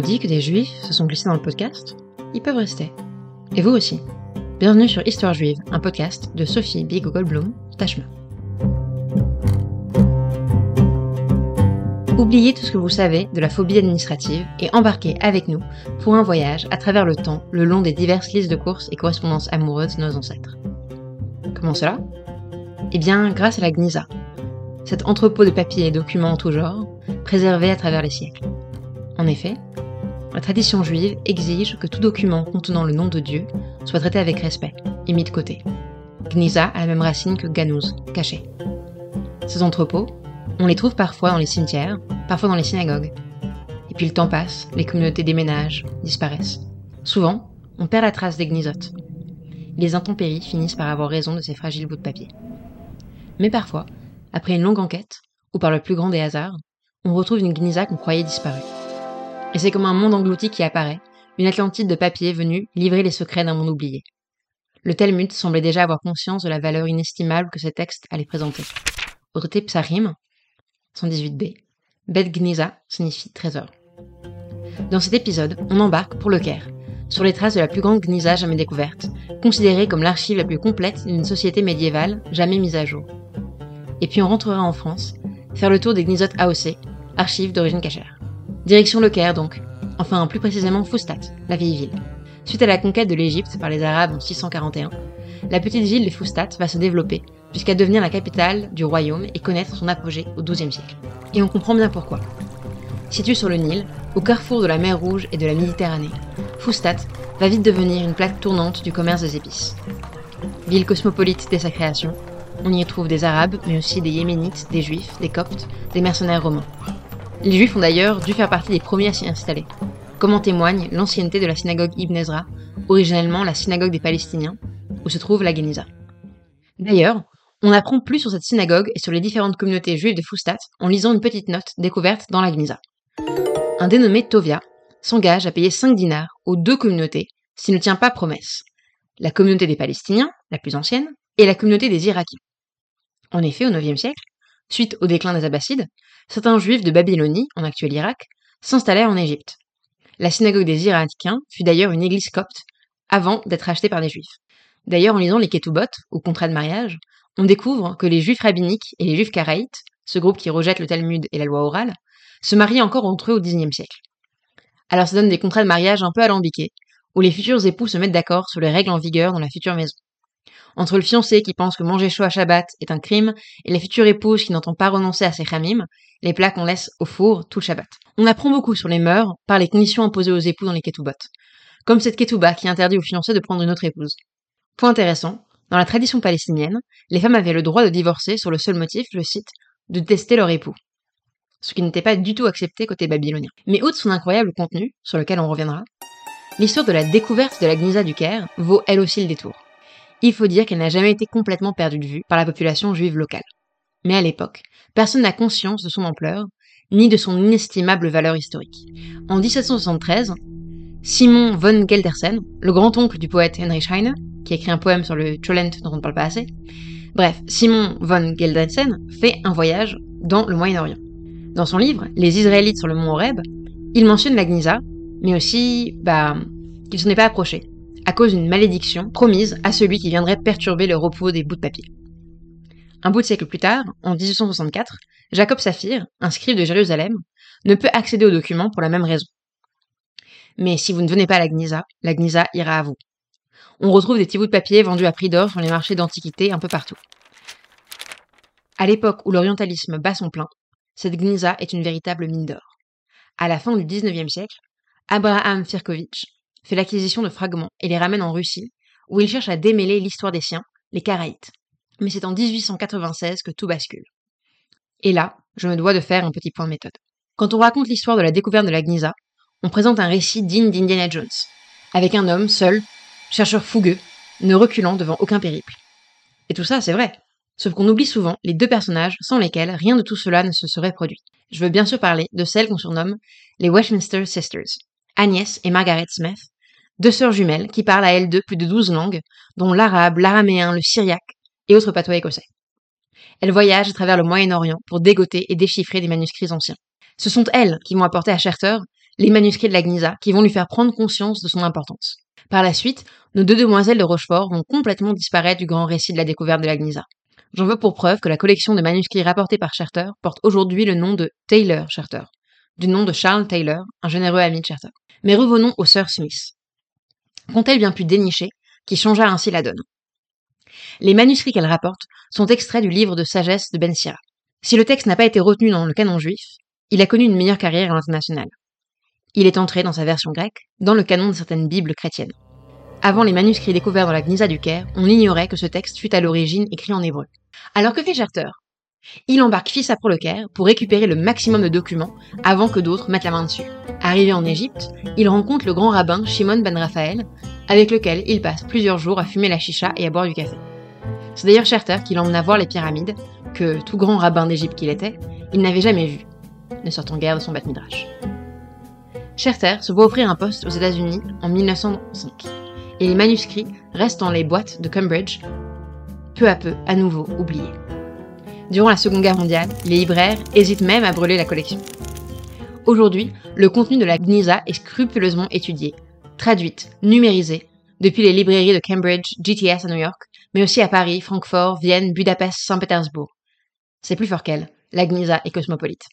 dit que des juifs se sont glissés dans le podcast. Ils peuvent rester. Et vous aussi. Bienvenue sur Histoire juive, un podcast de Sophie Big Goldblum, Tachma. Oubliez tout ce que vous savez de la phobie administrative et embarquez avec nous pour un voyage à travers le temps le long des diverses listes de courses et correspondances amoureuses de nos ancêtres. Comment cela? Eh bien, grâce à la Gnisa, cet entrepôt de papiers et documents en tout genre, préservé à travers les siècles. En effet, la tradition juive exige que tout document contenant le nom de Dieu soit traité avec respect et mis de côté. Gniza a la même racine que Ganouz, caché. Ces entrepôts, on les trouve parfois dans les cimetières, parfois dans les synagogues. Et puis le temps passe, les communautés déménagent, disparaissent. Souvent, on perd la trace des gnizotes. Les intempéries finissent par avoir raison de ces fragiles bouts de papier. Mais parfois, après une longue enquête, ou par le plus grand des hasards, on retrouve une gniza qu'on croyait disparue. Et c'est comme un monde englouti qui apparaît, une Atlantide de papier venue livrer les secrets d'un monde oublié. Le Talmud semblait déjà avoir conscience de la valeur inestimable que ces textes allaient présenter. Au traité Psarim, 118b, Bet signifie trésor. Dans cet épisode, on embarque pour le Caire, sur les traces de la plus grande Gniza jamais découverte, considérée comme l'archive la plus complète d'une société médiévale jamais mise à jour. Et puis on rentrera en France, faire le tour des Gnizotes AOC, archives d'origine cachère. Direction le Caire donc, enfin plus précisément Foustat, la vieille ville. Suite à la conquête de l'Égypte par les Arabes en 641, la petite ville de Foustat va se développer jusqu'à devenir la capitale du royaume et connaître son apogée au XIIe siècle. Et on comprend bien pourquoi. Située sur le Nil, au carrefour de la mer Rouge et de la Méditerranée, Foustat va vite devenir une plaque tournante du commerce des épices. Ville cosmopolite dès sa création, on y trouve des Arabes, mais aussi des Yéménites, des Juifs, des Coptes, des mercenaires romains. Les Juifs ont d'ailleurs dû faire partie des premiers à s'y installer, comme en témoigne l'ancienneté de la synagogue Ibn Ezra, originellement la synagogue des Palestiniens, où se trouve la Geniza. D'ailleurs, on apprend plus sur cette synagogue et sur les différentes communautés juives de Foustat en lisant une petite note découverte dans la Geniza. Un dénommé Tovia s'engage à payer 5 dinars aux deux communautés s'il ne tient pas promesse. La communauté des Palestiniens, la plus ancienne, et la communauté des Irakiens. En effet, au IXe siècle, suite au déclin des Abbassides, certains juifs de Babylonie, en actuel Irak, s'installèrent en Égypte. La synagogue des Irakiens fut d'ailleurs une église copte avant d'être achetée par des juifs. D'ailleurs, en lisant les Ketubot, ou contrats de mariage, on découvre que les juifs rabbiniques et les juifs karaïtes, ce groupe qui rejette le Talmud et la loi orale, se marient encore entre eux au Xe siècle. Alors ça donne des contrats de mariage un peu alambiqués, où les futurs époux se mettent d'accord sur les règles en vigueur dans la future maison entre le fiancé qui pense que manger chaud à Shabbat est un crime et la future épouse qui n'entend pas renoncer à ses chamim, les plats qu'on laisse au four tout le Shabbat. On apprend beaucoup sur les mœurs par les conditions imposées aux époux dans les ketubot, comme cette ketouba qui interdit aux fiancés de prendre une autre épouse. Point intéressant, dans la tradition palestinienne, les femmes avaient le droit de divorcer sur le seul motif, je cite, de tester leur époux. Ce qui n'était pas du tout accepté côté babylonien. Mais outre son incroyable contenu, sur lequel on reviendra, l'histoire de la découverte de la Gnisa du Caire vaut elle aussi le détour il faut dire qu'elle n'a jamais été complètement perdue de vue par la population juive locale. Mais à l'époque, personne n'a conscience de son ampleur, ni de son inestimable valeur historique. En 1773, Simon von Geldersen, le grand-oncle du poète Heinrich Heine, qui écrit un poème sur le Cholent dont on ne parle pas assez, bref, Simon von Geldersen fait un voyage dans le Moyen-Orient. Dans son livre, Les Israélites sur le mont Horeb, il mentionne la Gnisa, mais aussi, bah, qu'il s'en est pas approché à cause d'une malédiction promise à celui qui viendrait perturber le repos des bouts de papier. Un bout de siècle plus tard, en 1864, Jacob Saphir, un scribe de Jérusalem, ne peut accéder aux documents pour la même raison. Mais si vous ne venez pas à la Gnisa, la Gnisa ira à vous. On retrouve des petits bouts de papier vendus à prix d'or sur les marchés d'antiquité un peu partout. À l'époque où l'orientalisme bat son plein, cette Gnisa est une véritable mine d'or. À la fin du XIXe siècle, Abraham Firkovitch, fait l'acquisition de fragments et les ramène en Russie, où il cherche à démêler l'histoire des siens, les Karaïtes. Mais c'est en 1896 que tout bascule. Et là, je me dois de faire un petit point de méthode. Quand on raconte l'histoire de la découverte de la Gnisa, on présente un récit digne d'Indiana Jones, avec un homme seul, chercheur fougueux, ne reculant devant aucun périple. Et tout ça, c'est vrai. Sauf qu'on oublie souvent les deux personnages sans lesquels rien de tout cela ne se serait produit. Je veux bien sûr parler de celles qu'on surnomme les Westminster Sisters, Agnès et Margaret Smith, deux sœurs jumelles qui parlent à elles deux plus de douze langues, dont l'arabe, l'araméen, le syriaque et autres patois écossais. Elles voyagent à travers le Moyen-Orient pour dégoter et déchiffrer des manuscrits anciens. Ce sont elles qui vont apporter à Scherter les manuscrits de la Gnisa qui vont lui faire prendre conscience de son importance. Par la suite, nos deux demoiselles de Rochefort vont complètement disparaître du grand récit de la découverte de la Gnisa. J'en veux pour preuve que la collection de manuscrits rapportés par Charter porte aujourd'hui le nom de Taylor Charter, du nom de Charles Taylor, un généreux ami de Charter. Mais revenons aux sœurs Smith. Qu'ont-elles bien pu dénicher qui changea ainsi la donne Les manuscrits qu'elles rapportent sont extraits du livre de sagesse de Ben Sira. Si le texte n'a pas été retenu dans le canon juif, il a connu une meilleure carrière à l'international. Il est entré dans sa version grecque dans le canon de certaines Bibles chrétiennes. Avant les manuscrits découverts dans la Gnisa du Caire, on ignorait que ce texte fut à l'origine écrit en hébreu. Alors que fait Charter Il embarque Fissa pour le Caire pour récupérer le maximum de documents avant que d'autres mettent la main dessus. Arrivé en Égypte, il rencontre le grand rabbin Shimon ben Raphaël, avec lequel il passe plusieurs jours à fumer la chicha et à boire du café. C'est d'ailleurs Charter qui l'emmena voir les pyramides, que, tout grand rabbin d'Égypte qu'il était, il n'avait jamais vu, ne sortant guère de son bat midrash. Scherter se voit offrir un poste aux États-Unis en 1905, et les manuscrits restent dans les boîtes de Cambridge, peu à peu à nouveau oubliés. Durant la Seconde Guerre mondiale, les libraires hésitent même à brûler la collection. Aujourd'hui, le contenu de la Gnisa est scrupuleusement étudié, traduite, numérisé, depuis les librairies de Cambridge, GTS à New York, mais aussi à Paris, Francfort, Vienne, Budapest, Saint-Pétersbourg. C'est plus fort qu'elle, la Gnisa est cosmopolite.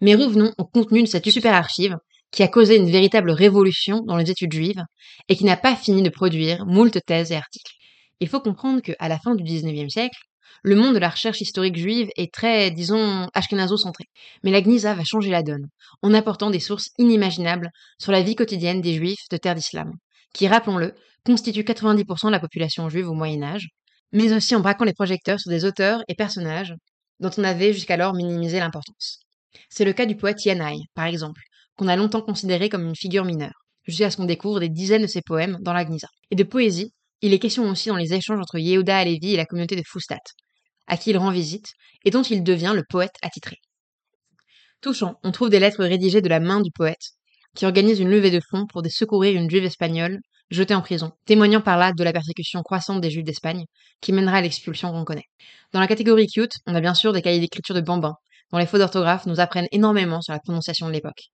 Mais revenons au contenu de cette super archive qui a causé une véritable révolution dans les études juives et qui n'a pas fini de produire moult thèses et articles. Il faut comprendre qu'à la fin du XIXe siècle, le monde de la recherche historique juive est très, disons, ashkenazo-centré. Mais la Gnisa va changer la donne, en apportant des sources inimaginables sur la vie quotidienne des juifs de terre d'islam, qui, rappelons-le, constituent 90% de la population juive au Moyen Âge, mais aussi en braquant les projecteurs sur des auteurs et personnages dont on avait jusqu'alors minimisé l'importance. C'est le cas du poète Yanai, par exemple, qu'on a longtemps considéré comme une figure mineure, jusqu'à ce qu'on découvre des dizaines de ses poèmes dans la Gnisa. Et de poésie, il est question aussi dans les échanges entre Yehuda Alevi et la communauté de Fustat, à qui il rend visite, et dont il devient le poète attitré. Touchant, on trouve des lettres rédigées de la main du poète, qui organise une levée de fonds pour secourir une juive espagnole jetée en prison, témoignant par là de la persécution croissante des juifs d'Espagne, qui mènera à l'expulsion qu'on connaît. Dans la catégorie cute, on a bien sûr des cahiers d'écriture de Bambin, dont les fautes d'orthographe nous apprennent énormément sur la prononciation de l'époque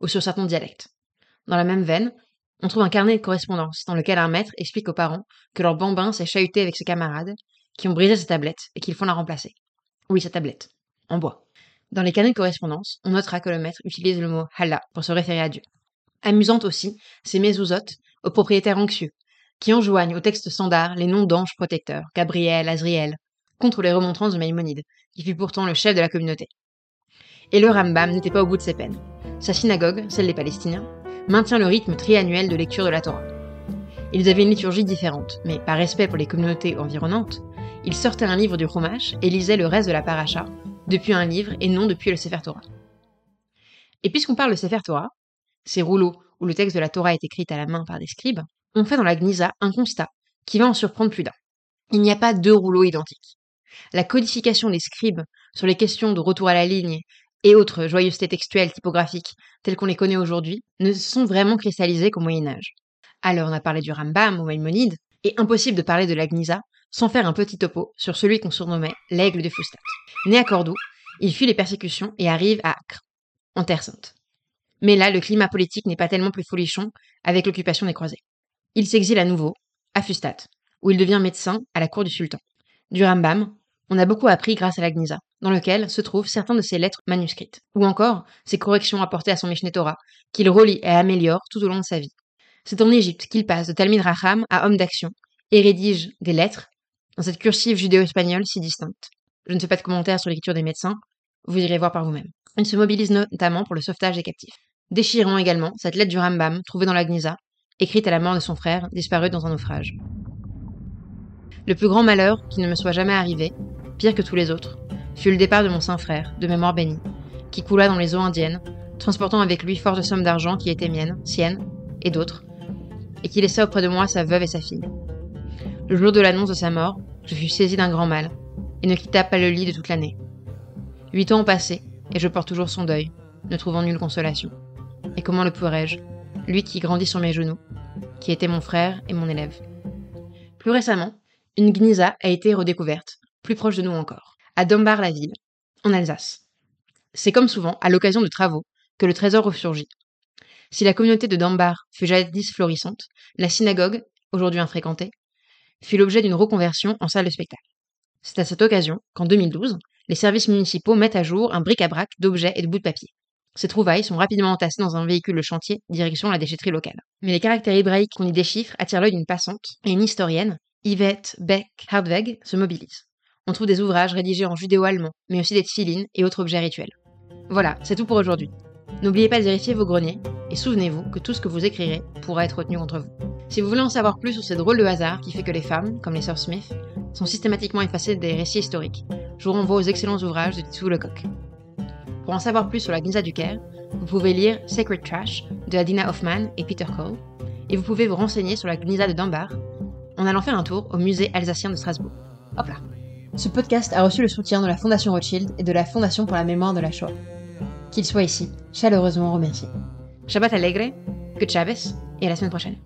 ou sur certains dialectes. Dans la même veine, on trouve un carnet de correspondance dans lequel un maître explique aux parents que leur bambin s'est chahuté avec ses camarades, qui ont brisé sa tablette et qu'il faut la remplacer. Oui, sa tablette, en bois. Dans les carnets de correspondance, on notera que le maître utilise le mot Allah pour se référer à Dieu. Amusante aussi, ces mésouzotes aux propriétaires anxieux, qui enjoignent au texte standard les noms d'anges protecteurs, Gabriel, Azriel, contre les remontrances de Maïmonide, qui fut pourtant le chef de la communauté. Et le Rambam n'était pas au bout de ses peines. Sa synagogue, celle des Palestiniens, maintient le rythme triannuel de lecture de la Torah. Ils avaient une liturgie différente, mais par respect pour les communautés environnantes, ils sortaient un livre du Chumash et lisaient le reste de la paracha, depuis un livre et non depuis le Sefer Torah. Et puisqu'on parle de Sefer Torah, ces rouleaux où le texte de la Torah est écrit à la main par des scribes, on fait dans la Gnisa un constat qui va en surprendre plus d'un. Il n'y a pas deux rouleaux identiques. La codification des scribes sur les questions de retour à la ligne et autres joyeusetés textuelles typographiques telles qu'on les connaît aujourd'hui ne sont vraiment cristallisées qu'au Moyen Âge. Alors on a parlé du Rambam ou Maïmonide, et impossible de parler de la sans faire un petit topo sur celui qu'on surnommait l'aigle de Fustat. Né à Cordoue, il fuit les persécutions et arrive à Acre, en Terre Sainte. Mais là, le climat politique n'est pas tellement plus folichon avec l'occupation des croisés. Il s'exile à nouveau, à Fustat, où il devient médecin à la cour du sultan. Du Rambam, on a beaucoup appris grâce à la Gnisa, dans lequel se trouvent certains de ses lettres manuscrites, ou encore ses corrections apportées à son Mishneh Torah, qu'il relit et améliore tout au long de sa vie. C'est en Égypte qu'il passe de Talmid Raham à homme d'action, et rédige des lettres dans cette cursive judéo-espagnole si distincte. Je ne fais pas de commentaires sur l'écriture des médecins, vous irez voir par vous-même. Il se mobilise notamment pour le sauvetage des captifs. Déchirant également cette lettre du Rambam trouvée dans la Gnisa, écrite à la mort de son frère, disparu dans un naufrage. Le plus grand malheur qui ne me soit jamais arrivé, pire que tous les autres, fut le départ de mon saint frère, de mémoire bénie, qui coula dans les eaux indiennes, transportant avec lui forte somme d'argent qui était mienne, sienne, et d'autres, et qui laissa auprès de moi sa veuve et sa fille. Le jour de l'annonce de sa mort, je fus saisi d'un grand mal, et ne quitta pas le lit de toute l'année. Huit ans ont passé, et je porte toujours son deuil, ne trouvant nulle consolation. Et comment le pourrais-je, lui qui grandit sur mes genoux, qui était mon frère et mon élève Plus récemment, une gnisa a été redécouverte, plus proche de nous encore à Dombar-la-Ville, en Alsace. C'est comme souvent, à l'occasion de travaux, que le trésor ressurgit. Si la communauté de Dambar fut jadis florissante, la synagogue, aujourd'hui infréquentée, fut l'objet d'une reconversion en salle de spectacle. C'est à cette occasion qu'en 2012, les services municipaux mettent à jour un bric-à-brac d'objets et de bouts de papier. Ces trouvailles sont rapidement entassées dans un véhicule de chantier, direction la déchetterie locale. Mais les caractères hébraïques qu'on y déchiffre attirent l'œil d'une passante, et une historienne, Yvette Beck Hardweg, se mobilise. On trouve des ouvrages rédigés en judéo-allemand, mais aussi des tfilines et autres objets rituels. Voilà, c'est tout pour aujourd'hui. N'oubliez pas de vérifier vos greniers, et souvenez-vous que tout ce que vous écrirez pourra être retenu contre vous. Si vous voulez en savoir plus sur ces drôles de hasard qui fait que les femmes, comme les sœurs Smith, sont systématiquement effacées des récits historiques, je vous renvoie aux excellents ouvrages de Tissou Lecoq. Pour en savoir plus sur la Gnisa du Caire, vous pouvez lire Sacred Trash de Adina Hoffman et Peter Cole, et vous pouvez vous renseigner sur la Gnisa de Dunbar en allant faire un tour au musée alsacien de Strasbourg. Hop là Ce podcast a reçu le soutien de la Fondation Rothschild et de la Fondation pour la mémoire de la Shoah. Qu'il soit ici, chaleureusement remercié. Shabbat Allegre, que Chavez, et à la semaine prochaine.